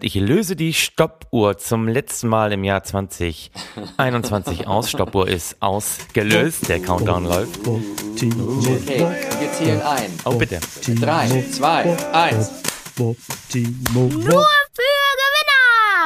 Ich löse die Stoppuhr zum letzten Mal im Jahr 2021 aus. Stoppuhr ist ausgelöst. Der Countdown läuft. Okay, wir zählen ein. Oh, bitte. Drei, zwei, eins. Nur für!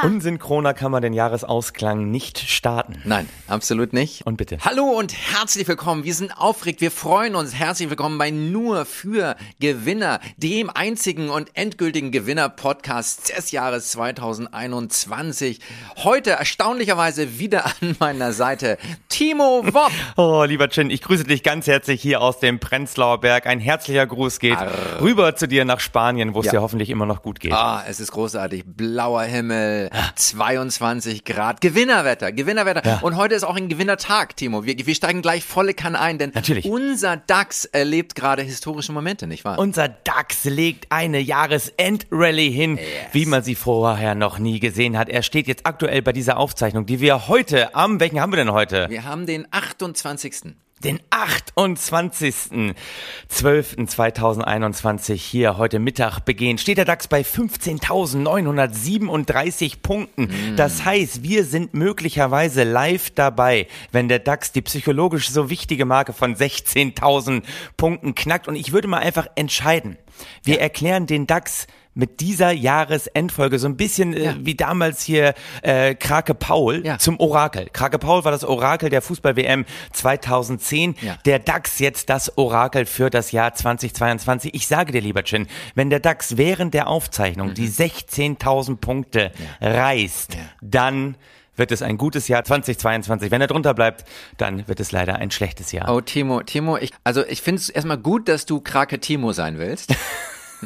Unsynchroner kann man den Jahresausklang nicht starten. Nein, absolut nicht. Und bitte. Hallo und herzlich willkommen. Wir sind aufgeregt, wir freuen uns. Herzlich willkommen bei Nur für Gewinner, dem einzigen und endgültigen Gewinner-Podcast des Jahres 2021. Heute erstaunlicherweise wieder an meiner Seite Timo Wopp. Oh, lieber Chin, ich grüße dich ganz herzlich hier aus dem Prenzlauer Berg. Ein herzlicher Gruß geht rüber zu dir nach Spanien, wo es Ja. dir hoffentlich immer noch gut geht. Ah, es ist großartig. Blauer Himmel, 22 Grad. Gewinnerwetter, Gewinnerwetter. Ja. Und heute ist auch ein Gewinnertag, Timo. Wir, wir steigen gleich volle Kanne ein, denn Natürlich. unser DAX erlebt gerade historische Momente, nicht wahr? Unser DAX legt eine Jahresendrallye hin, wie man sie vorher noch nie gesehen hat. Er steht jetzt aktuell bei dieser Aufzeichnung, die wir heute am, welchen haben wir denn heute? wir haben den 28. Den 28.12.2021 hier heute Mittag begehen, steht der DAX bei 15.937 Punkten. Das heißt, wir sind möglicherweise live dabei, wenn der DAX die psychologisch so wichtige Marke von 16.000 Punkten knackt. Und ich würde mal einfach entscheiden. Wir erklären den DAX mit dieser Jahresendfolge so ein bisschen äh, Ja. wie damals hier äh, Krake Paul Ja. zum Orakel. Krake Paul war das Orakel der Fußball-WM 2010. Ja. Der DAX jetzt das Orakel für das Jahr 2022. Ich sage dir, lieber Chin, wenn der DAX während der Aufzeichnung die 16.000 Punkte reißt, Mhm. Dann wird es ein gutes Jahr 2022. Wenn er drunter bleibt, dann wird es leider ein schlechtes Jahr. Oh, Timo, Timo, ich, also ich finde es erstmal gut, dass du Krake Timo sein willst.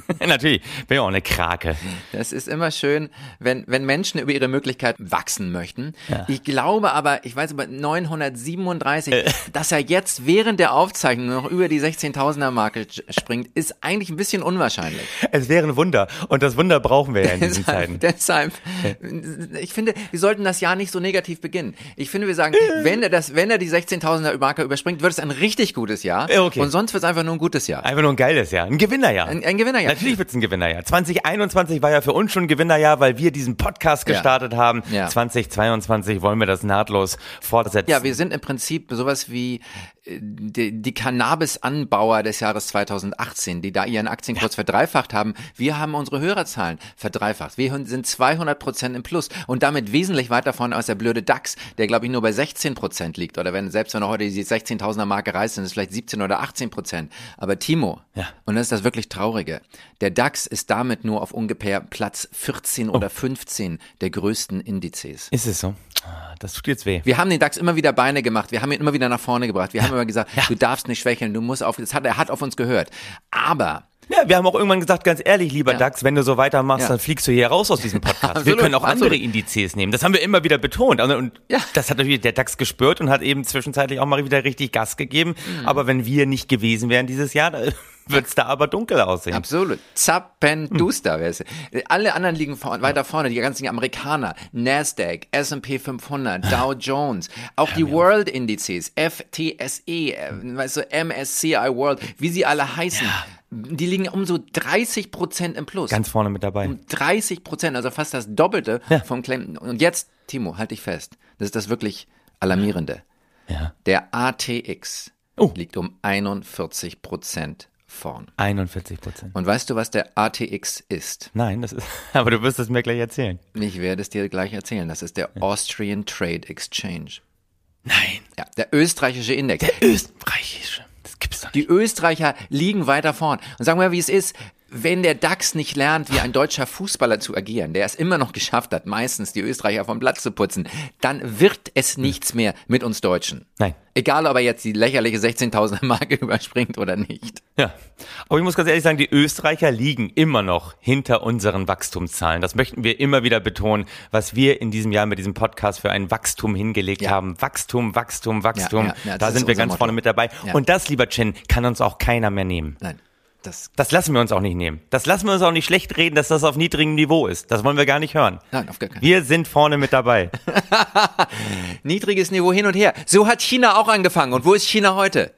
Natürlich, bin ja auch eine Krake. Das ist immer schön, wenn, wenn Menschen über ihre Möglichkeiten wachsen möchten. Ich glaube aber, ich weiß über 937, Äh. dass er jetzt während der Aufzeichnung noch über die 16.000er Marke springt, ist eigentlich ein bisschen unwahrscheinlich. Es wäre ein Wunder. Und das Wunder brauchen wir ja in diesen Zeiten. Deshalb, ich finde, wir sollten das Jahr nicht so negativ beginnen. Ich finde, wir sagen, wenn er das, wenn er die 16.000er Marke überspringt, wird es ein richtig gutes Jahr. Ja, okay. Und sonst wird es einfach nur ein gutes Jahr. Einfach nur ein geiles Jahr. Ein Gewinnerjahr. Ein, ein Gewinnerjahr. Natürlich wird es ein Gewinnerjahr. 2021 war ja für uns schon ein Gewinnerjahr, weil wir diesen Podcast Ja. gestartet haben. Ja. 2022 wollen wir das nahtlos fortsetzen. Ja, wir sind im Prinzip sowas wie die, die Cannabis-Anbauer des Jahres 2018, die da ihren Aktienkurs verdreifacht haben. Wir haben unsere Hörerzahlen verdreifacht. Wir sind 200 Prozent im Plus und damit wesentlich weiter vorne als der blöde DAX, der glaube ich nur bei 16 Prozent liegt. Oder wenn selbst wenn er heute die 16.000er Marke reißt, sind es vielleicht 17 oder 18 Prozent. Aber Timo, Ja. und das ist das wirklich Traurige, der DAX ist damit nur auf ungefähr Platz 14 oder 15 der größten Indizes. Ist es so? Ah, Das tut jetzt weh. Wir haben den DAX immer wieder Beine gemacht, wir haben ihn immer wieder nach vorne gebracht, wir haben immer gesagt, du darfst nicht schwächeln, du musst auf, das hat, er hat auf uns gehört. Aber Ja, wir haben auch irgendwann gesagt, ganz ehrlich, lieber Ja. DAX, wenn du so weitermachst, Ja. dann fliegst du hier raus aus diesem Podcast. wir können auch andere absolut. Indizes nehmen. Das haben wir immer wieder betont. Also, Und Ja. das hat natürlich der DAX gespürt und hat eben zwischenzeitlich auch mal wieder richtig Gas gegeben. Mhm. Aber wenn wir nicht gewesen wären dieses Jahr, dann wird's da aber dunkel aussehen. absolut, zappenduster wär's. Alle anderen liegen vor, weiter vorne, die ganzen Amerikaner, Nasdaq, S&P 500, Dow Jones, auch die World Indizes, FTSE, weißt du, MSCI World, wie sie alle heißen. Die liegen um so 30 Prozent im Plus. Ganz vorne mit dabei. Um 30 Prozent, also fast das Doppelte Ja. vom Claim. Und jetzt, Timo, halt dich fest. Das ist das wirklich Alarmierende. Ja. Der ATX Oh. liegt um 41 Prozent vorn. 41 Prozent. Und weißt du, was der ATX ist? Nein, das ist, aber du wirst es mir gleich erzählen. Ich werde es dir gleich erzählen. Das ist der Austrian Trade Exchange. Nein. Ja, der österreichische Index. Österreichische. Das gibt's doch nicht. Die Österreicher liegen weiter vorn. Und sagen wir mal, wie es ist. Wenn der DAX nicht lernt, wie ein deutscher Fußballer zu agieren, der es immer noch geschafft hat, meistens die Österreicher vom Platz zu putzen, dann wird es nichts mehr mit uns Deutschen. Nein. Egal, ob er jetzt die lächerliche 16.000er Marke überspringt oder nicht. Ja, aber ich muss ganz ehrlich sagen, die Österreicher liegen immer noch hinter unseren Wachstumszahlen. Das möchten wir immer wieder betonen, was wir in diesem Jahr mit diesem Podcast für ein Wachstum hingelegt Ja. haben. Wachstum, Wachstum, Wachstum. Ja, ja, da sind wir ganz Motto. vorne mit dabei. Und das, lieber Chen, kann uns auch keiner mehr nehmen. Nein, das, Das lassen wir uns auch nicht nehmen. Das lassen wir uns auch nicht schlecht reden, dass das auf niedrigem Niveau ist. Das wollen wir gar nicht hören. Nein, auf gar keinen Wir sind vorne mit dabei. niedriges Niveau hin und her. So hat China auch angefangen. Und wo ist China heute?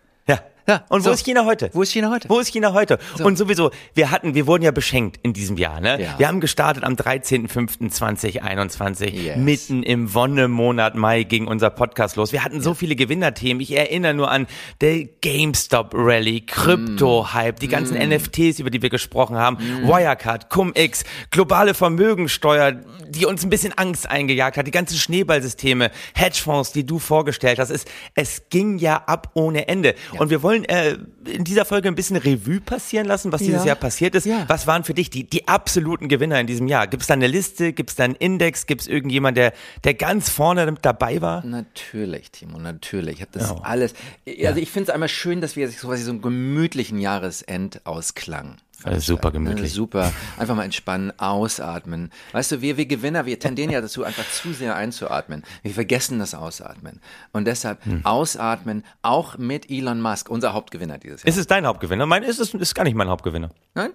Ja, Ja, Und so. wo ist China heute? Wo ist China heute? Wo ist China heute? Und sowieso, wir hatten, wir wurden ja beschenkt in diesem Jahr, ne? Ja. Wir haben gestartet am 13.05.2021. Yes. Mitten im Wonnemonat Mai ging unser Podcast los. Wir hatten so viele Gewinnerthemen. Ich erinnere nur an der GameStop Rally, Krypto-Hype, die ganzen Mm. NFTs, über die wir gesprochen haben, Wirecard, Cum-X, globale Vermögensteuer, die uns ein bisschen Angst eingejagt hat, die ganzen Schneeballsysteme, Hedgefonds, die du vorgestellt hast. Es, es ging ja ab ohne Ende. Und wir wollen äh, in dieser Folge ein bisschen Revue passieren lassen, was dieses Ja. Jahr passiert ist. Ja. Was waren für dich die, die absoluten Gewinner in diesem Jahr? Gibt es da eine Liste? Gibt es da einen Index? Gibt es irgendjemand, der, der ganz vorne dabei war? Natürlich, Timo, natürlich. Ich habe das Ja. alles. Also ich finde es einmal schön, dass wir so quasi so einen gemütlichen Jahresendausklang. Äh, super gemütlich. Super. Einfach mal entspannen, ausatmen. Weißt du, wir, wir Gewinner, wir tendieren ja dazu, einfach zu sehr einzuatmen. Wir vergessen das Ausatmen. Und deshalb Hm. ausatmen, auch mit Elon Musk, unser Hauptgewinner dieses Jahr. Ist es dein Hauptgewinner? Mein ist es ist gar nicht mein Hauptgewinner. Nein?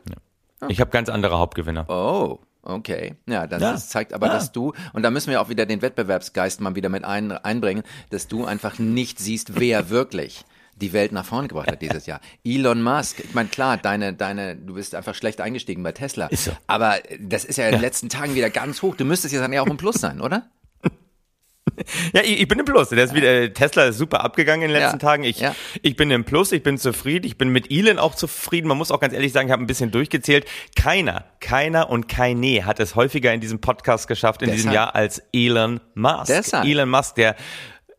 Ich habe ganz andere Hauptgewinner. Oh, okay. Ja, das, Ja. das zeigt aber, Ja. dass du, und da müssen wir auch wieder den Wettbewerbsgeist mal wieder mit ein, einbringen, dass du einfach nicht siehst, wer wirklich die Welt nach vorne gebracht hat dieses Jahr. Elon Musk, ich meine, klar, deine, deine, du bist einfach schlecht eingestiegen bei Tesla. So. Aber das ist ja in den letzten Tagen wieder ganz hoch. Du müsstest jetzt dann ja auch im Plus sein, oder? Ja, ich, ich bin im Plus. Der ist wieder, Tesla ist super abgegangen in den letzten Ja. Tagen. Ich, Ja. ich bin im Plus, ich bin zufrieden, ich bin mit Elon auch zufrieden. Man muss auch ganz ehrlich sagen, ich habe ein bisschen durchgezählt. Keiner, keiner und keine hat es häufiger in diesem Podcast geschafft in diesem Deshalb. Jahr als Elon Musk. Deshalb. Elon Musk, der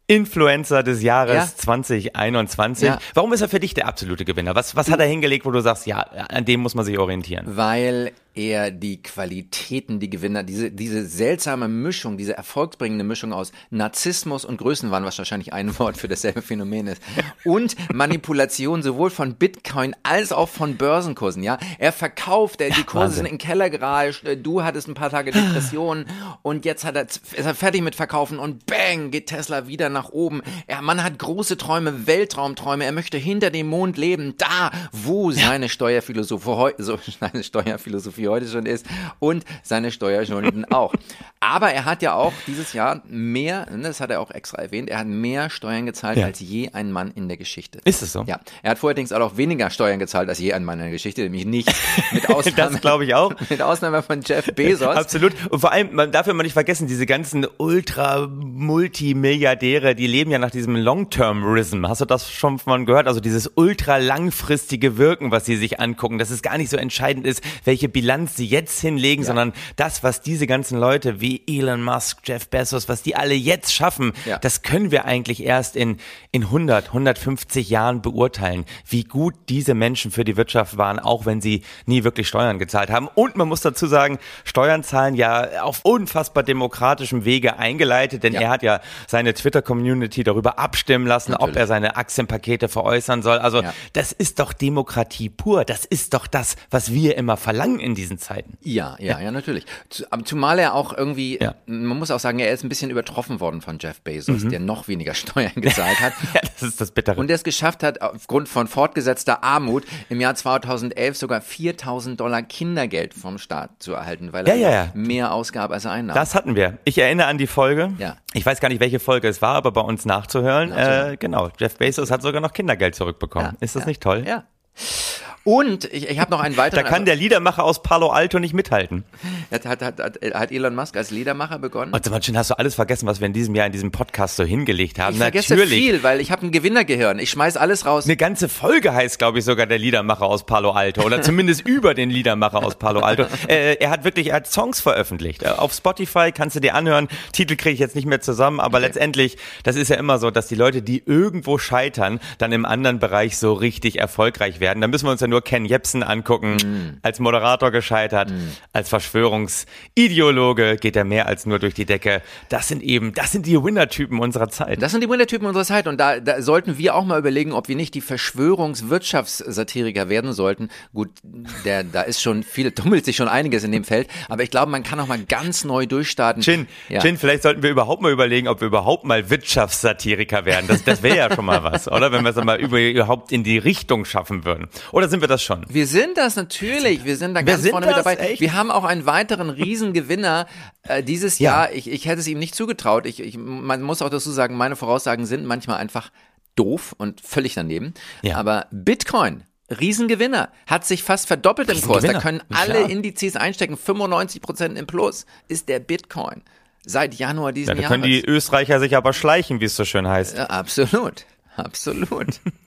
Influencer des Jahres Ja. 2021. Ja. Warum ist er für dich der absolute Gewinner? Was, was hat er hingelegt, wo du sagst, ja, an dem muss man sich orientieren? Weil er die Qualitäten, die Gewinner, diese, diese seltsame Mischung, diese erfolgsbringende Mischung aus Narzissmus und Größenwahn, was wahrscheinlich ein Wort für dasselbe Phänomen ist, und Manipulation sowohl von Bitcoin als auch von Börsenkursen, ja. Er verkauft, er, die Kurse sind in den Keller gerauscht, äh, du hattest ein paar Tage Depressionen und jetzt hat er, ist er fertig mit Verkaufen und bang, geht Tesla wieder nach oben. Er, man hat große Träume, Weltraumträume, er möchte hinter dem Mond leben, da, wo seine Steuerphilosophie, so, seine Steuerphilosophie heute schon ist und seine Steuerschulden auch. Aber er hat ja auch dieses Jahr mehr, ne, das hat er auch extra erwähnt, er hat mehr Steuern gezahlt Ja. als je ein Mann in der Geschichte. Ist es so? Ja, er hat vorher auch weniger Steuern gezahlt als je ein Mann in der Geschichte, nämlich nicht mit Ausnahme, Das glaube ich auch. mit Ausnahme von Jeff Bezos. Absolut. Und vor allem, man darf immer nicht vergessen, diese ganzen Ultra-Multimilliardäre, die leben ja nach diesem Long-Term-Rism. Hast du das schon mal gehört? Also dieses ultra-langfristige Wirken, was sie sich angucken, dass es gar nicht so entscheidend ist, welche Bilanz sie jetzt hinlegen, sondern das, was diese ganzen Leute wie Elon Musk, Jeff Bezos, was die alle jetzt schaffen, Ja. das können wir eigentlich erst in, in 100, 150 Jahren beurteilen, wie gut diese Menschen für die Wirtschaft waren, auch wenn sie nie wirklich Steuern gezahlt haben. Und man muss dazu sagen, Steuern zahlen ja auf unfassbar demokratischem Wege eingeleitet, denn Ja. er hat ja seine Twitter-Community darüber abstimmen lassen, ob Natürlich. er seine Aktienpakete veräußern soll. Also Ja. das ist doch Demokratie pur. Das ist doch das, was wir immer verlangen in diesen Zeiten. Ja, ja, ja, natürlich. Zumal er auch irgendwie, Ja. man muss auch sagen, er ist ein bisschen übertroffen worden von Jeff Bezos, der noch weniger Steuern gezahlt hat. Ja, das ist das Bittere. Und der es geschafft hat, aufgrund von fortgesetzter Armut im Jahr 2011 sogar 4000 Dollar Kindergeld vom Staat zu erhalten, weil er Ja, ja, mehr ausgab, als er einnahm. Das hatten wir. Ich erinnere an die Folge. Ja. Ich weiß gar nicht, welche Folge es war, aber bei uns nachzuhören. Äh, genau. Jeff Bezos hat sogar noch Kindergeld zurückbekommen. Ist das nicht toll? Ja. Und ich, ich habe noch einen Da weiteren. kann der Liedermacher aus Palo Alto nicht mithalten. hat, hat, hat, hat, Elon Musk als Liedermacher begonnen? Und manchmal hast du alles vergessen, was wir in diesem Jahr in diesem Podcast so hingelegt haben. ich vergesse Natürlich. viel, weil ich habe ein Gewinnergehirn. Ich schmeiß alles raus. Eine ganze Folge heißt, glaube ich, sogar der Liedermacher aus Palo Alto oder zumindest über den Liedermacher aus Palo Alto. Äh, er hat wirklich, er hat Songs veröffentlicht. Äh, Auf Spotify kannst du dir anhören. Titel kriege ich jetzt nicht mehr zusammen, aber letztendlich, das ist ja immer so, dass die Leute, die irgendwo scheitern, dann im anderen Bereich so richtig erfolgreich werden. Da müssen wir uns ja nur Ken Jebsen angucken. Als Moderator gescheitert, als Verschwörungsideologe geht er mehr als nur durch die Decke. Das sind eben, das sind die Winner-Typen unserer Zeit. Das sind die Wintertypen unserer Zeit und da, da sollten wir auch mal überlegen, ob wir nicht die Verschwörungswirtschaftssatiriker werden sollten. Gut, der, da ist schon viel, tummelt sich schon einiges in dem Feld, aber ich glaube, man kann auch mal ganz neu durchstarten. Chin, Ja. Chin, vielleicht sollten wir überhaupt mal überlegen, ob wir überhaupt mal Wirtschaftssatiriker werden. Das, das wäre ja schon mal was, oder? Wenn wir es mal über, überhaupt in die Richtung schaffen würden. Oder sind wir das schon? Wir sind das natürlich, wir sind da ganz sind vorne mit das? dabei. Echt? Wir haben auch einen weiteren Riesengewinner äh, dieses Ja. Jahr. Ich, ich hätte es ihm nicht zugetraut. Ich, ich, man muss auch dazu sagen, meine Voraussagen sind manchmal einfach doof und völlig daneben. Ja. Aber Bitcoin, Riesengewinner, hat sich fast verdoppelt im Kurs. Da können alle Indizes einstecken. 95 Prozent im Plus ist der Bitcoin. Seit Januar diesen Ja, da Jahres. können die Österreicher sich aber schleichen, wie es so schön heißt. Ja, absolut. Absolut.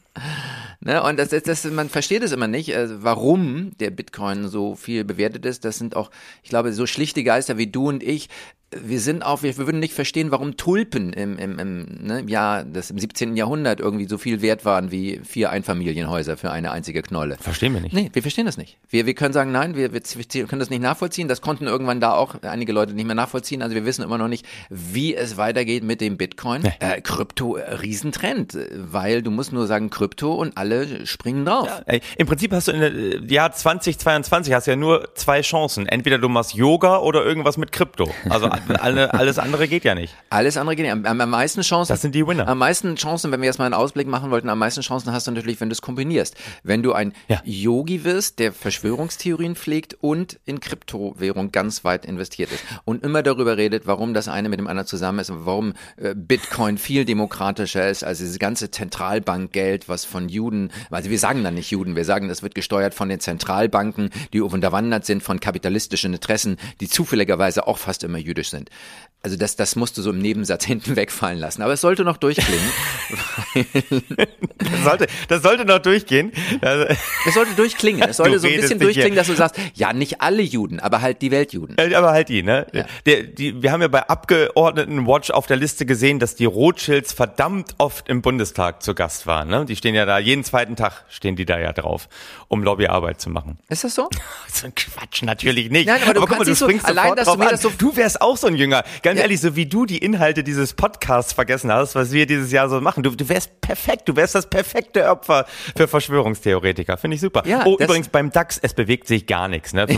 ne, und das, das, das, man versteht es immer nicht, äh, warum der Bitcoin so viel bewertet ist. Das sind auch, ich glaube, so schlichte Geister wie du und ich. Wir sind auch, wir, wir würden nicht verstehen, warum Tulpen im, im, im ne, Jahr, das im 17. Jahrhundert irgendwie so viel wert waren wie vier Einfamilienhäuser für eine einzige Knolle. Verstehen wir nicht. Nee, wir verstehen das nicht. Wir, wir können sagen, nein, wir, wir, wir können das nicht nachvollziehen. Das konnten irgendwann da auch einige Leute nicht mehr nachvollziehen. Also wir wissen immer noch nicht, wie es weitergeht mit dem Bitcoin. Äh, Krypto, äh, Riesentrend, weil du musst nur sagen Krypto und alle springen drauf. Ey, Im Prinzip hast du in äh, Jahr 2022 hast du ja nur zwei Chancen. Entweder du machst Yoga oder irgendwas mit Krypto. Also alle, alles andere geht ja nicht. Alles andere geht. Am, am am meisten Chancen. Das sind die Winner. Am meisten Chancen, wenn wir jetzt mal einen Ausblick machen wollten, am meisten Chancen hast du natürlich, wenn du es kombinierst. Wenn du ein Ja. Yogi wirst, der Verschwörungstheorien pflegt und in Kryptowährung ganz weit investiert ist und immer darüber redet, warum das eine mit dem anderen zusammen ist und warum äh, Bitcoin viel demokratischer ist als dieses ganze Zentralbankgeld, was von Juden, also wir sagen dann nicht Juden, wir sagen, das wird gesteuert von den Zentralbanken, die unterwandert sind von kapitalistischen Interessen, die zufälligerweise auch fast immer jüdisch sind. Also das, das musst du so im Nebensatz hinten wegfallen lassen. Aber es sollte noch durchklingen. Das sollte, das sollte noch durchgehen. Also, Es sollte durchklingen. Es sollte Du so ein bisschen durchklingen, dass du sagst, ja, nicht alle Juden, aber halt die Weltjuden. Äh, Aber halt die, ne? Der, die, wir haben ja bei Abgeordnetenwatch auf der Liste gesehen, dass die Rothschilds verdammt oft im Bundestag zu Gast waren. Ne? Die stehen ja da, jeden zweiten Tag stehen die da ja drauf, um Lobbyarbeit zu machen. Ist das so? So ein Quatsch, natürlich nicht. Nein, aber du kannst nicht so- springst allein, sofort dass du mir an. das so- Du wärst auch so ein Jünger. Ganz Ja. ehrlich, so wie du die Inhalte dieses Podcasts vergessen hast, was wir dieses Jahr so machen. Du, du wärst perfekt. Du wärst das perfekte Opfer für Verschwörungstheoretiker. Finde ich super. Ja, oh, übrigens beim DAX, es bewegt sich gar nichts. Ne? Ja,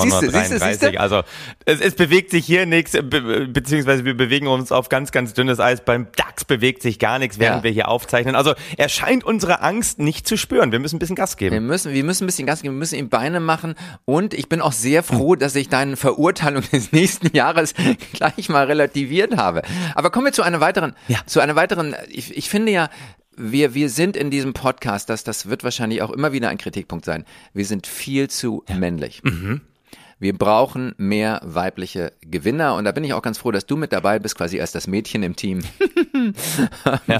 siehste, siehste, 15.933. siehste. Also es, es bewegt sich hier nichts, be beziehungsweise wir bewegen uns auf ganz, ganz dünnes Eis. Beim DAX bewegt sich gar nichts, während Ja. wir hier aufzeichnen. Also er scheint unsere Angst nicht zu spüren. Wir müssen ein bisschen Gas geben. Wir müssen, wir müssen ein bisschen Gas geben, wir müssen ihm Beine machen und ich bin auch sehr froh, dass ich deine Verurteilung des nächsten Jahres gleich mal relativiert habe. Aber kommen wir zu einer weiteren, Ja. zu einer weiteren, ich, ich finde ja, wir, wir sind in diesem Podcast, das, das wird wahrscheinlich auch immer wieder ein Kritikpunkt sein. Wir sind viel zu männlich. Wir brauchen mehr weibliche Gewinner und da bin ich auch ganz froh, dass du mit dabei bist, quasi als das Mädchen im Team.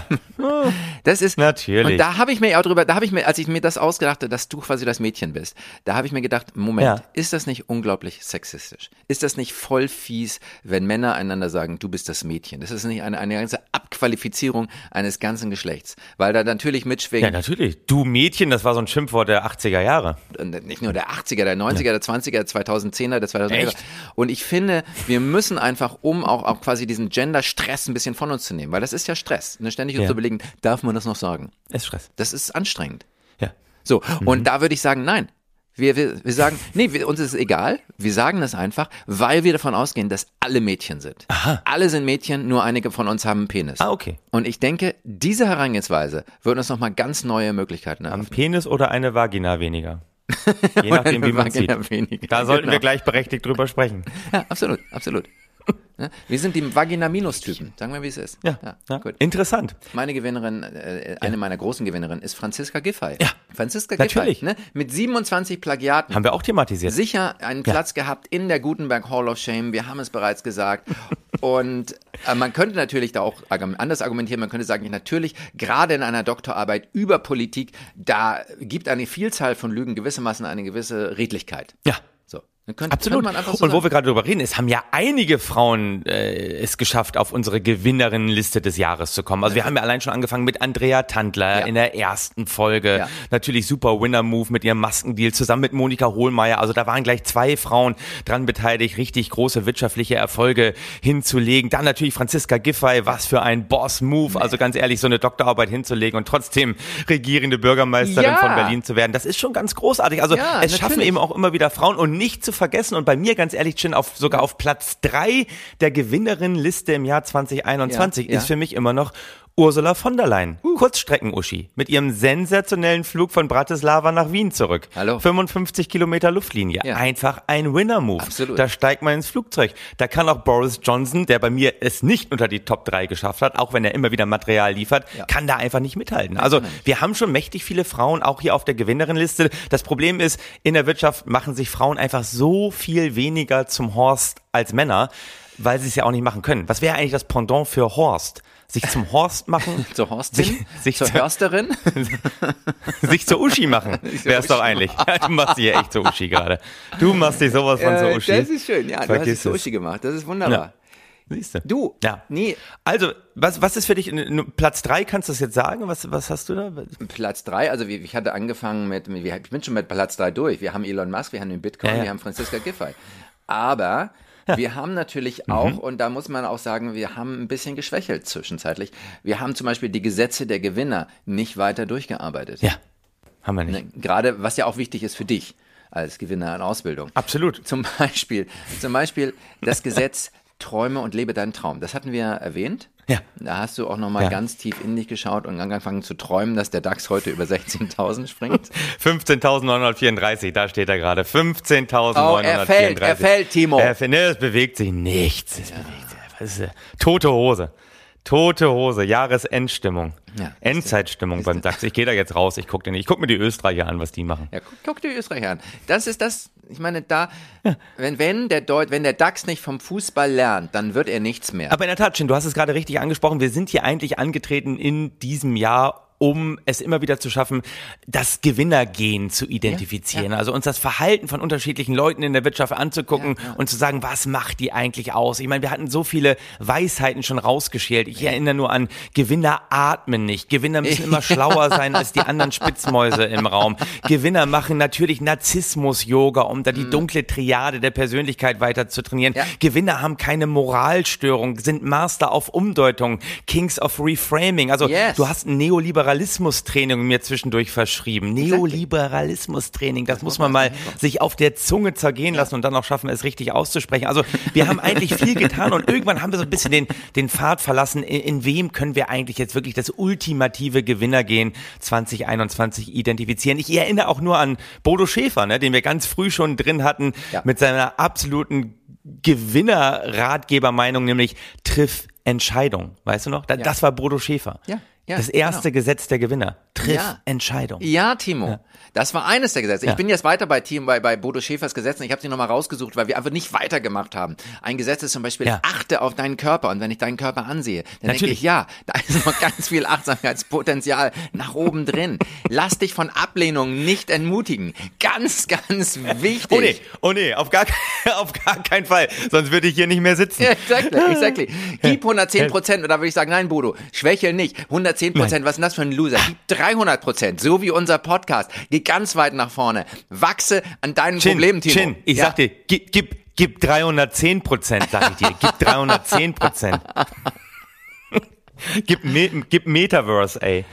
Das ist Natürlich. Und da habe ich mir auch drüber, da habe ich mir, als ich mir das ausgedacht habe, dass du quasi das Mädchen bist, da habe ich mir gedacht, Moment, Ja. ist das nicht unglaublich sexistisch? Ist das nicht voll fies, wenn Männer einander sagen, du bist das Mädchen? Das ist nicht eine, eine ganze Abqualifizierung eines ganzen Geschlechts, weil da natürlich Ja, mitschwingen, natürlich. Du Mädchen, das war so ein Schimpfwort der 80er Jahre. und nicht nur der 80er, der 90er, der 20er, der 2010er, der 2011er. Echt? Und ich finde, wir müssen einfach, um auch, auch quasi diesen Gender-Stress ein bisschen von uns zu nehmen, weil das ist ja Stress, ne, ständig uns Ja. zu überlegen, darf man das noch sagen? Ist Stress. Das ist anstrengend. Ja. So, und da würde ich sagen, nein. Wir, wir, wir sagen, nee, wir, uns ist es egal. Wir sagen das einfach, weil wir davon ausgehen, dass alle Mädchen sind. Alle sind Mädchen, nur einige von uns haben einen Penis. Ah, okay. Und ich denke, diese Herangehensweise wird uns nochmal ganz neue Möglichkeiten Am eröffnen. Penis oder eine Vagina weniger. Je nachdem, wie man sieht. Weniger. Da sollten wir Genau. gleichberechtigt drüber sprechen. Ja, absolut, absolut. Ja, Wir sind die Vagina-Minus-Typen. Sagen wir, wie es ist. Ja, ja. gut. Interessant. Meine Gewinnerin, äh, eine meiner großen Gewinnerinnen ist Franziska Giffey. Ja. Franziska Natürlich. Giffey, ne? Mit 27 Plagiaten. Haben wir auch thematisiert. sicher einen Platz gehabt in der Gutenberg Hall of Shame. Wir haben es bereits gesagt. Und äh, man könnte natürlich da auch anders argumentieren. Man könnte sagen, natürlich, gerade in einer Doktorarbeit über Politik, da gibt eine Vielzahl von Lügen gewissermaßen eine gewisse Redlichkeit. Ja. Könnte, Absolut. könnte so und wo wir gerade drüber reden, es haben ja einige Frauen äh, es geschafft, auf unsere Gewinnerinnenliste des Jahres zu kommen. Also wir haben ja allein schon angefangen mit Andrea Tandler Ja. in der ersten Folge. Ja. Natürlich super Winner-Move mit ihrem Maskendeal zusammen mit Monika Hohlmeier. Also da waren gleich zwei Frauen dran beteiligt, richtig große wirtschaftliche Erfolge hinzulegen. Dann natürlich Franziska Giffey, was für ein Boss-Move. Also ganz ehrlich, so eine Doktorarbeit hinzulegen und trotzdem regierende Bürgermeisterin von Berlin zu werden. Das ist schon ganz großartig. Also es schaffen natürlich. eben auch immer wieder Frauen und nicht zu vergessen und bei mir ganz ehrlich, Chin, auf, sogar auf Platz drei der Gewinnerinnenliste im Jahr 2021 Ja, ja. ist für mich immer noch Ursula von der Leyen, Kurzstrecken-Uschi, mit ihrem sensationellen Flug von Bratislava nach Wien zurück. Hallo. 55 Kilometer Luftlinie. Ja. Einfach ein Winner-Move. Absolut. Da steigt man ins Flugzeug. Da kann auch Boris Johnson, der bei mir es nicht unter die Top 3 geschafft hat, auch wenn er immer wieder Material liefert, Ja. kann da einfach nicht mithalten. Also wir haben schon mächtig viele Frauen auch hier auf der Gewinnerinliste. Das Problem ist, in der Wirtschaft machen sich Frauen einfach so viel weniger zum Horst als Männer, weil sie es ja auch nicht machen können. Was wäre eigentlich das Pendant für Horst? Sich zum Horst machen? Zur Horstin? Sich, sich, zur zur, Hörsterin? sich zur Uschi machen. Wäre es doch eigentlich. Du machst dich ja echt zur Uschi gerade. Du machst dich sowas von zur Uschi. das ist schön, ja. Du hast Vergiss es zu es. Uschi gemacht. Das ist wunderbar. Siehst du. Du, Ja. nee, Also, was, was ist für dich, Platz drei, kannst du das jetzt sagen? Was, was hast du da? Platz drei, also ich hatte angefangen mit, mit- ich bin schon mit Platz drei durch. Wir haben Elon Musk, wir haben den Bitcoin, Ja, ja. wir haben Franziska Giffey. Aber wir haben Mhm. natürlich auch, und da muss man auch sagen, wir haben ein bisschen geschwächelt zwischenzeitlich. Wir haben zum Beispiel die Gesetze der Gewinner nicht weiter durchgearbeitet. Ja, haben wir nicht. Ne, Gerade, was ja auch wichtig ist für dich als Gewinner in Ausbildung. Absolut. Zum Beispiel, zum Beispiel das Gesetz Träume und lebe deinen Traum. Das hatten wir erwähnt. Ja. Da hast du auch nochmal Ja. ganz tief in dich geschaut und angefangen zu träumen, dass der DAX heute über 16.000 springt. 15.934, da steht er gerade. 15.934. Oh, er fällt, er fällt, Timo. Er ne, es bewegt sich nichts. Es bewegt sich tote Hose. Tote Hose, Jahresendstimmung. Ja, Endzeitstimmung beim DAX. Ich gehe da jetzt raus, ich gucke ich guck mir die Österreicher an, was die machen. Ja, guck, guck die Österreicher an. Das ist das, ich meine, da, wenn, wenn, der Deut wenn der DAX nicht vom Fußball lernt, dann wird er nichts mehr. Aber in der Tat, Shin, du hast es gerade richtig angesprochen. Wir sind hier eigentlich angetreten in diesem Jahr, um es immer wieder zu schaffen, das Gewinnergehen zu identifizieren. Also uns das Verhalten von unterschiedlichen Leuten in der Wirtschaft anzugucken und zu sagen, was macht die eigentlich aus? Ich meine, wir hatten so viele Weisheiten schon rausgeschält. Ich erinnere nur an Gewinner atmen nicht. Gewinner müssen immer schlauer sein als die anderen Spitzmäuse im Raum. Gewinner machen natürlich Narzissmus-Yoga, um da die dunkle Triade der Persönlichkeit weiter zu trainieren. Ja. Gewinner haben keine Moralstörung, sind Master auf Umdeutung, Kings of Reframing. Also Yes. du hast ein Neoliberalismus-Training mir zwischendurch verschrieben. Neoliberalismus-Training, das muss man mal sich auf der Zunge zergehen lassen und dann auch schaffen, es richtig auszusprechen. Also wir haben eigentlich viel getan und irgendwann haben wir so ein bisschen den, den Pfad verlassen. In, in wem können wir eigentlich jetzt wirklich das ultimative Gewinnergehen 2021 identifizieren? Ich erinnere auch nur an Bodo Schäfer, ne, den wir ganz früh schon drin hatten Ja. mit seiner absoluten Gewinner-Ratgebermeinung, nämlich triff Entscheidung. Weißt du noch? Da, Das war Bodo Schäfer. Ja, ja, das erste genau. Gesetz der Gewinner. Triff Ja. Entscheidung. Ja, Timo. Das war eines der Gesetze. Ich Ja. bin jetzt weiter bei Team, bei, bei Bodo Schäfers Gesetzen. Ich habe sie nochmal rausgesucht, weil wir einfach nicht weitergemacht haben. Ein Gesetz ist zum Beispiel, Ja. achte auf deinen Körper. Und wenn ich deinen Körper ansehe, dann denke ich, ja, da ist noch ganz viel Achtsamkeitspotenzial nach oben drin. Lass dich von Ablehnung nicht entmutigen. Ganz, ganz wichtig. Oh nee, oh nee, auf gar, auf gar keinen Fall. Sonst würde ich hier nicht mehr sitzen. Ja, exactly, exactly. Gib 110 Prozent, oder würde ich sagen, nein, Bodo, schwächel nicht. 110 Prozent, was ist denn das für ein Loser? Gib 300 Prozent, so wie unser Podcast. Geh ganz weit nach vorne. Wachse an deinen Chin, Problemen, Timo. Chin, ich Ja. sag dir, gib, gib, gib 310 Prozent, sag ich dir. Gib 310 Prozent. gib, Me gib Metaverse, ey.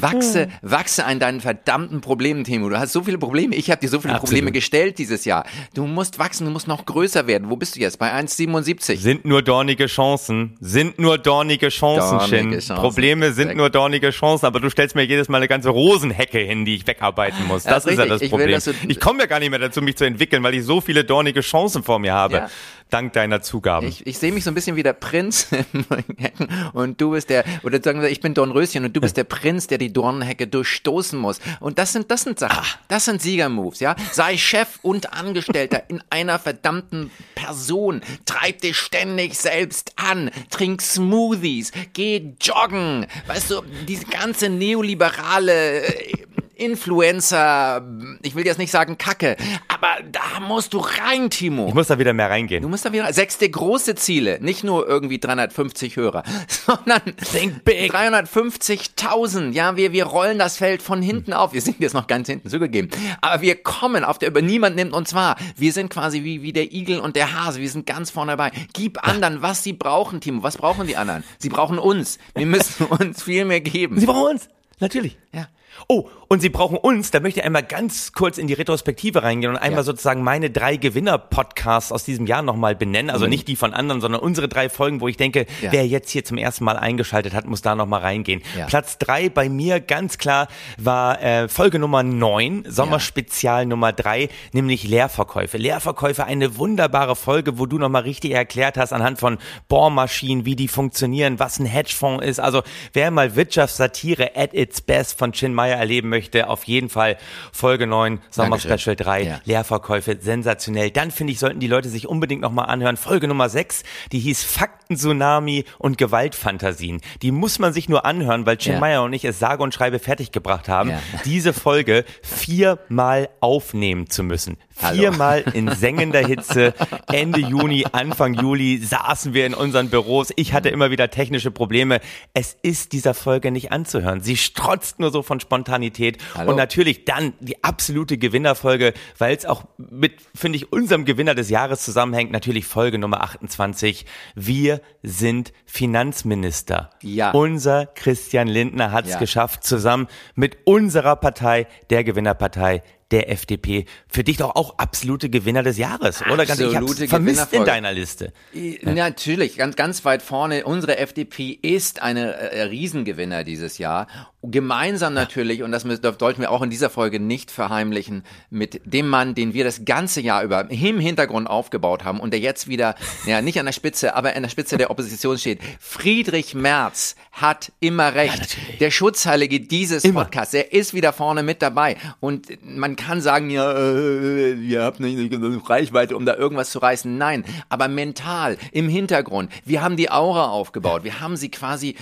Wachse, wachse an deinen verdammten Problemen, Timo. Du hast so viele Probleme. Ich habe dir so viele Absolut. Probleme gestellt dieses Jahr. Du musst wachsen, du musst noch größer werden. Wo bist du jetzt? Bei 1,77. Sind nur dornige Chancen. Sind nur dornige Chancen, Dornige. Chancen. Probleme sind Sehr nur dornige Chancen, aber du stellst mir jedes Mal eine ganze Rosenhecke hin, die ich wegarbeiten muss. Ja, Das ist ja das Ich Problem. du- Ich komme ja gar nicht mehr dazu, mich zu entwickeln, weil ich so viele dornige Chancen vor mir habe. Ja. Dank deiner Zugaben. Ich, ich sehe mich so ein bisschen wie der Prinz und du bist der, oder sagen wir, ich bin Dornröschen und du bist der Prinz, der die Dornenhecke durchstoßen muss. Und das sind, das sind Sachen, Ah. das sind Siegermoves, ja. Sei Chef und Angestellter in einer verdammten Person. Treib dich ständig selbst an. Trink Smoothies. Geh joggen. Weißt du, diese ganze neoliberale äh, Influencer, ich will jetzt nicht sagen Kacke, aber da musst du rein, Timo. Ich muss da wieder mehr reingehen. Du musst da wieder, setz dir große Ziele, nicht nur irgendwie 350 Hörer, sondern Think big. 350.000. Ja, wir, wir rollen das Feld von hinten auf. Wir sind jetzt noch ganz hinten zugegeben. Aber wir kommen auf der, über niemand nimmt uns wahr. Wir sind quasi wie, wie der Igel und der Hase. Wir sind ganz vorne dabei. Gib anderen, was sie brauchen, Timo. Was brauchen die anderen? Sie brauchen uns. Wir müssen uns viel mehr geben. Sie brauchen uns. Natürlich. Ja. Oh, und Sie brauchen uns, da möchte ich einmal ganz kurz in die Retrospektive reingehen und einmal Ja. sozusagen meine drei Gewinner-Podcasts aus diesem Jahr nochmal benennen. Also nicht die von anderen, sondern unsere drei Folgen, wo ich denke, Mhm. Ja. wer jetzt hier zum ersten Mal eingeschaltet hat, muss da nochmal reingehen. Ja. Platz drei bei mir ganz klar war äh, Folge Nummer neun, Sommerspezial Nummer drei, nämlich Leerverkäufe. Leerverkäufe, eine wunderbare Folge, wo du nochmal richtig erklärt hast anhand von Bohrmaschinen, wie die funktionieren, was ein Hedgefonds ist. Also wer mal Wirtschaftssatire at its best von Chin Meyer erleben möchte, auf jeden Fall Folge 9, Sommerspecial 3, Ja. Leerverkäufe, sensationell. Dann finde ich, sollten die Leute sich unbedingt nochmal anhören. Folge Nummer 6, die hieß Fakten, Tsunami und Gewaltfantasien. Die muss man sich nur anhören, weil Chin Ja. Meyer und ich es sage und schreibe fertiggebracht haben, Ja. diese Folge viermal aufnehmen zu müssen. Hallo. Viermal in sengender Hitze, Ende Juni, Anfang Juli saßen wir in unseren Büros. Ich hatte immer wieder technische Probleme. Es ist dieser Folge nicht anzuhören. Sie strotzt nur so von Spontanität. Hallo. Und natürlich dann die absolute Gewinnerfolge, weil es auch mit, finde ich, unserem Gewinner des Jahres zusammenhängt. Natürlich Folge Nummer 28. Wir sind Finanzminister. Ja. Unser Christian Lindner hat es Ja. geschafft, zusammen mit unserer Partei, der Gewinnerpartei, der FDP. Für dich doch auch absolute Gewinner des Jahres, oder? Ganz ich hab's vermisst in deiner Liste. Natürlich, ganz, ganz weit vorne. Unsere FDP ist eine äh, Riesengewinner dieses Jahr. Gemeinsam natürlich, und das sollten wir auch in dieser Folge nicht verheimlichen, mit dem Mann, den wir das ganze Jahr über im Hintergrund aufgebaut haben und der jetzt wieder, ja, nicht an der Spitze, aber an der Spitze der Opposition steht. Friedrich Merz hat immer recht. der Schutzheilige dieses Immer. Podcasts, der ist wieder vorne mit dabei. Und man kann sagen, ja, äh, ihr habt nicht genug Reichweite, um da irgendwas zu reißen. Nein, aber mental, im Hintergrund. Wir haben die Aura aufgebaut. Wir haben sie quasi,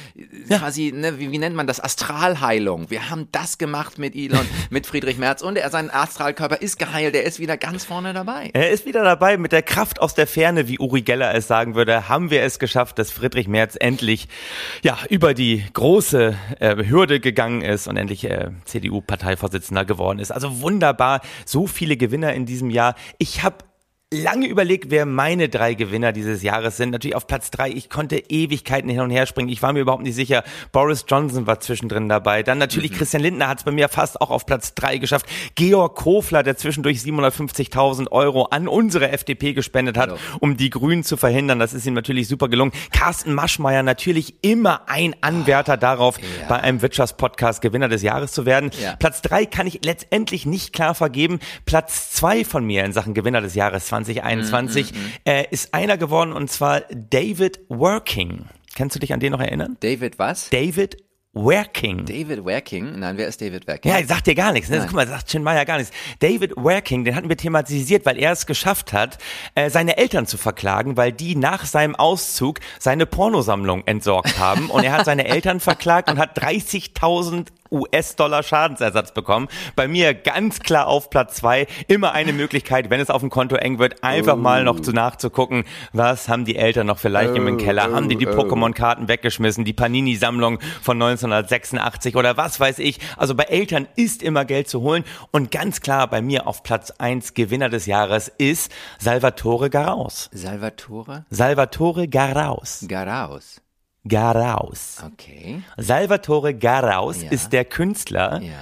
quasi, ne, wie, wie nennt man das? Astralheilung. Wir haben das gemacht mit Elon, mit Friedrich Merz und er, sein Astralkörper ist geheilt. Er ist wieder ganz vorne dabei. Er ist wieder dabei mit der Kraft aus der Ferne, wie Uri Geller es sagen würde, haben wir es geschafft, dass Friedrich Merz endlich ja über die große äh, Hürde gegangen ist und endlich äh, CDU-Parteivorsitzender geworden ist. Also wunderbar, so viele Gewinner in diesem Jahr. Ich habe lange überlegt, wer meine drei Gewinner dieses Jahres sind. Natürlich auf Platz drei. Ich konnte Ewigkeiten hin und her springen. Ich war mir überhaupt nicht sicher. Boris Johnson war zwischendrin dabei. Dann natürlich Christian Lindner hat es bei mir fast auch auf Platz drei geschafft. Georg Kofler, der zwischendurch 750.000 Euro an unsere FDP gespendet hat, um die Grünen zu verhindern. Das ist ihm natürlich super gelungen. Carsten Maschmeyer natürlich immer ein Anwärter darauf, bei einem Wirtschaftspodcast Gewinner des Jahres zu werden. Ja. Platz drei kann ich letztendlich nicht klar vergeben. Platz zwei von mir in Sachen Gewinner des Jahres 2021 äh, ist einer geworden und zwar David Working. Kannst du dich an den noch erinnern? David was? David Working. David Werking? Nein, wer ist David Werking? Ja, sagt dir gar nichts. Ne? Nein. Guck mal, sagt Chin Meyer gar nichts. David Working, den hatten wir thematisiert, weil er es geschafft hat, äh, seine Eltern zu verklagen, weil die nach seinem Auszug seine Pornosammlung entsorgt haben. Und er hat seine Eltern verklagt und hat 30.000 US-Dollar Schadensersatz bekommen. Bei mir ganz klar auf Platz zwei. Immer eine Möglichkeit, wenn es auf dem Konto eng wird, einfach mal noch zu nachzugucken, was haben die Eltern noch für Leichen im Keller? Haben die die Pokémon-Karten weggeschmissen? Die Panini-Sammlung von 1986 oder was weiß ich? Also bei Eltern ist immer Geld zu holen. Und ganz klar bei mir auf Platz eins Gewinner des Jahres ist Salvatore Garaus. Salvatore Salvatore Garaus. Garaus. Garaus. Okay. Salvatore Garaus Ja. ist der Künstler, Ja.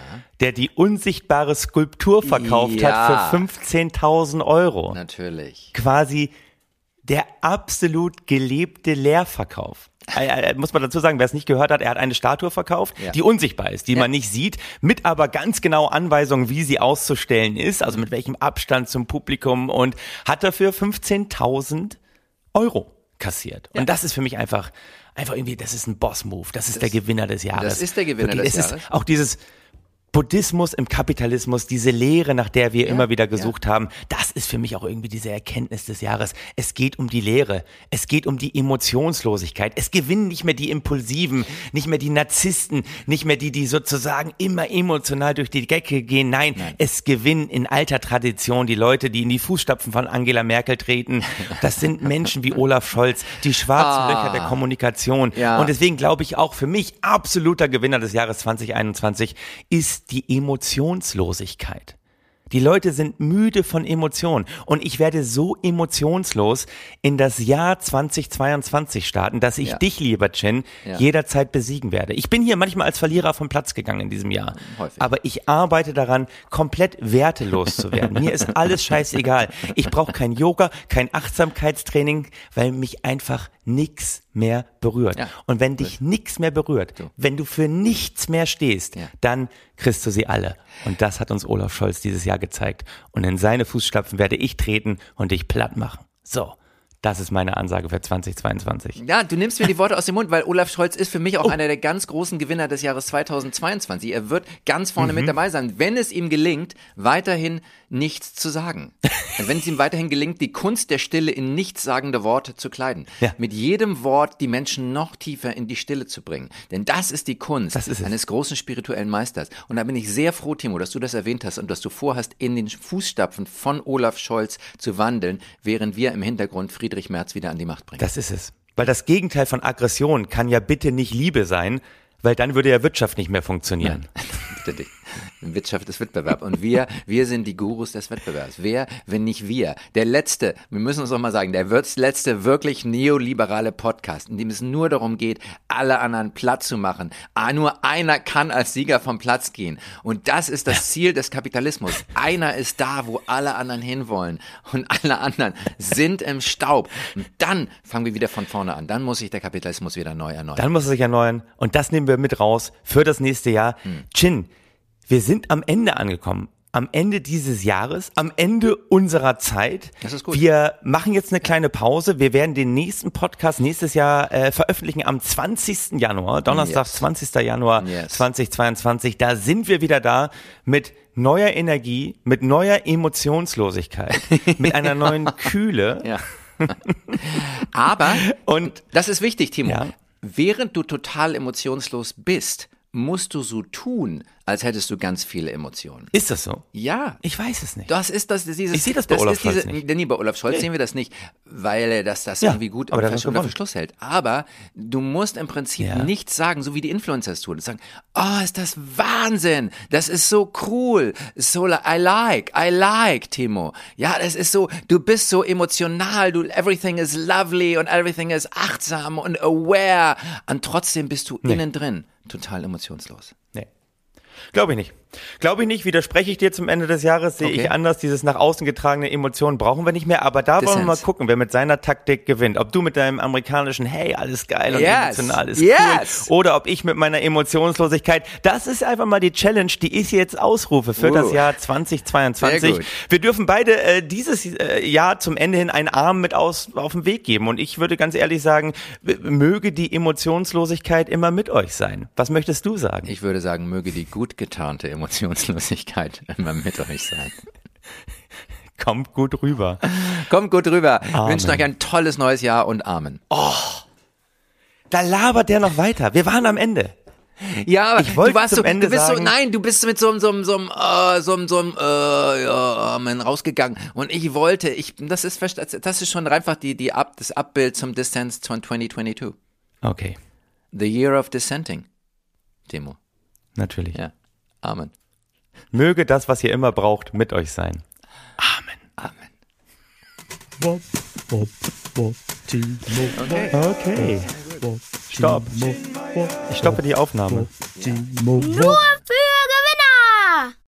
der die unsichtbare Skulptur verkauft Ja. hat für 15.000 Euro. Natürlich. Quasi der absolut gelebte Leerverkauf. Äh, äh, Muss man dazu sagen, wer es nicht gehört hat, er hat eine Statue verkauft, Ja. die unsichtbar ist, die Ja. man nicht sieht, mit aber ganz genau Anweisungen, wie sie auszustellen ist, also mit welchem Abstand zum Publikum und hat dafür 15.000 Euro kassiert. Und das ist für mich einfach, einfach irgendwie, das ist ein Boss-Move. Das ist der Gewinner des Jahres. das ist der Gewinner Wirklich, des es Jahres. Ist auch dieses Buddhismus im Kapitalismus, diese Lehre, nach der wir immer wieder gesucht haben, das ist für mich auch irgendwie diese Erkenntnis des Jahres. Es geht um die Lehre, es geht um die Emotionslosigkeit. Es gewinnen nicht mehr die Impulsiven, nicht mehr die Narzissten, nicht mehr die, die sozusagen immer emotional durch die Decke gehen. Nein, es gewinnen in alter Tradition die Leute, die in die Fußstapfen von Angela Merkel treten. Das sind Menschen wie Olaf Scholz, die schwarzen Ah. Löcher der Kommunikation. Ja. Und deswegen glaube ich auch für mich absoluter Gewinner des Jahres 2021 ist die Emotionslosigkeit. Die Leute sind müde von Emotionen. Und ich werde so emotionslos in das Jahr 2022 starten, dass ich Ja. dich, lieber Chin, Ja. jederzeit besiegen werde. Ich bin hier manchmal als Verlierer vom Platz gegangen in diesem Jahr. Häufig. Aber ich arbeite daran, komplett wertelos zu werden. Mir ist alles scheißegal. Ich brauche kein Yoga, kein Achtsamkeitstraining, weil mich einfach nix mehr berührt. Ja. Und wenn dich nix mehr berührt, wenn du für nichts mehr stehst, Ja. dann kriegst du sie alle. Und das hat uns Olaf Scholz dieses Jahr gezeigt. Und in seine Fußstapfen werde ich treten und dich platt machen. So, das ist meine Ansage für 2022. Ja, du nimmst mir die Worte aus dem Mund, weil Olaf Scholz ist für mich auch Oh. einer der ganz großen Gewinner des Jahres 2022. Er wird ganz vorne Mhm. mit dabei sein, wenn es ihm gelingt, weiterhin nichts zu sagen. Also wenn es ihm weiterhin gelingt, die Kunst der Stille in nichtssagende Worte zu kleiden. Ja. Mit jedem Wort die Menschen noch tiefer in die Stille zu bringen. Denn das ist die Kunst ist es. eines großen spirituellen Meisters. Und da bin ich sehr froh, Timo, dass du das erwähnt hast und dass du vorhast, in den Fußstapfen von Olaf Scholz zu wandeln, während wir im Hintergrund Friedrich Merz wieder an die Macht bringen. Das ist es. Weil das Gegenteil von Aggression kann ja bitte nicht Liebe sein, weil dann würde ja Wirtschaft nicht mehr funktionieren. Bitte Wirtschaft ist Wettbewerb. Und wir, wir sind die Gurus des Wettbewerbs. Wer, wenn nicht wir? Der letzte, wir müssen uns auch mal sagen, der wird's letzte wirklich neoliberale Podcast, in dem es nur darum geht, alle anderen platt zu machen. Ah, nur einer kann als Sieger vom Platz gehen. Und das ist das Ziel des Kapitalismus. Einer ist da, wo alle anderen hinwollen. Und alle anderen sind im Staub. Und dann fangen wir wieder von vorne an. Dann muss sich der Kapitalismus wieder neu erneuern. Dann muss er sich erneuern. Und das nehmen wir mit raus für das nächste Jahr. Hm. Chin, wir sind am Ende angekommen. Am Ende dieses Jahres, am Ende unserer Zeit. Das ist gut. Wir machen jetzt eine kleine Pause. Wir werden den nächsten Podcast nächstes Jahr äh, veröffentlichen am 20. Januar, Donnerstag, Yes. 20. Januar Yes. 2022. Da sind wir wieder da mit neuer Energie, mit neuer Emotionslosigkeit, mit einer neuen Kühle. Ja. Aber Und Das ist wichtig, Timo. Ja. Während du total emotionslos bist, musst du so tun, als hättest du ganz viele Emotionen. ist das so? Ja. Ich weiß es nicht. Das ist das, dieses. Ich sehe das bei Olaf ist diese, Scholz nicht. Nee, bei Olaf Scholz sehen wir das nicht, weil er das, das Ja, irgendwie gut aber unter. Verschluss hält. Aber du musst im Prinzip Ja. nichts sagen, so wie die Influencer es tun. Sagen, oh, ist das Wahnsinn. Das ist so cool. So, I like, I like, Timo. Ja, das ist so, du bist so emotional, du, everything is lovely und everything is achtsam und aware. Und trotzdem bist du innen drin total emotionslos. Nee. Glaube ich nicht. Glaube ich nicht, widerspreche ich dir zum Ende des Jahres, sehe Okay. ich anders. Dieses nach außen getragene Emotionen brauchen wir nicht mehr. Aber da wollen wir mal Dissens. gucken, wer mit seiner Taktik gewinnt. Ob du mit deinem amerikanischen Hey, alles geil und Yes. emotional ist Yes. cool. Oder ob ich mit meiner Emotionslosigkeit. Das ist einfach mal die Challenge, die ich jetzt ausrufe für Uh. das Jahr 2022. Sehr gut. Wir dürfen beide äh, dieses äh, Jahr zum Ende hin einen Arm mit aus, auf den Weg geben. Und ich würde ganz ehrlich sagen, möge die Emotionslosigkeit immer mit euch sein. Was möchtest du sagen? Ich würde sagen, möge die gut getarnte Emotionslosigkeit immer mit euch sein. Kommt gut rüber. Kommt gut rüber. Amen. wünschen euch ein tolles neues Jahr und Amen. Da labert der noch weiter. Wir waren am Ende. Ja, aber Ich du warst zum so, Ende du bist sagen- so, nein, du bist mit so einem, so einem, so einem, äh, so einem, so einem, äh, ja, Amen rausgegangen. Und ich wollte, ich, das ist, das ist schon einfach die, die Ab, das Abbild zum Distance von 2022. Okay, The Year of Dissenting. Timo. natürlich. Ja. Amen. Möge das, was ihr immer braucht, mit euch sein. Amen. Wop, wop, wop, Timo. Okay. Okay. Stopp. Ich stoppe die Aufnahme. Nur für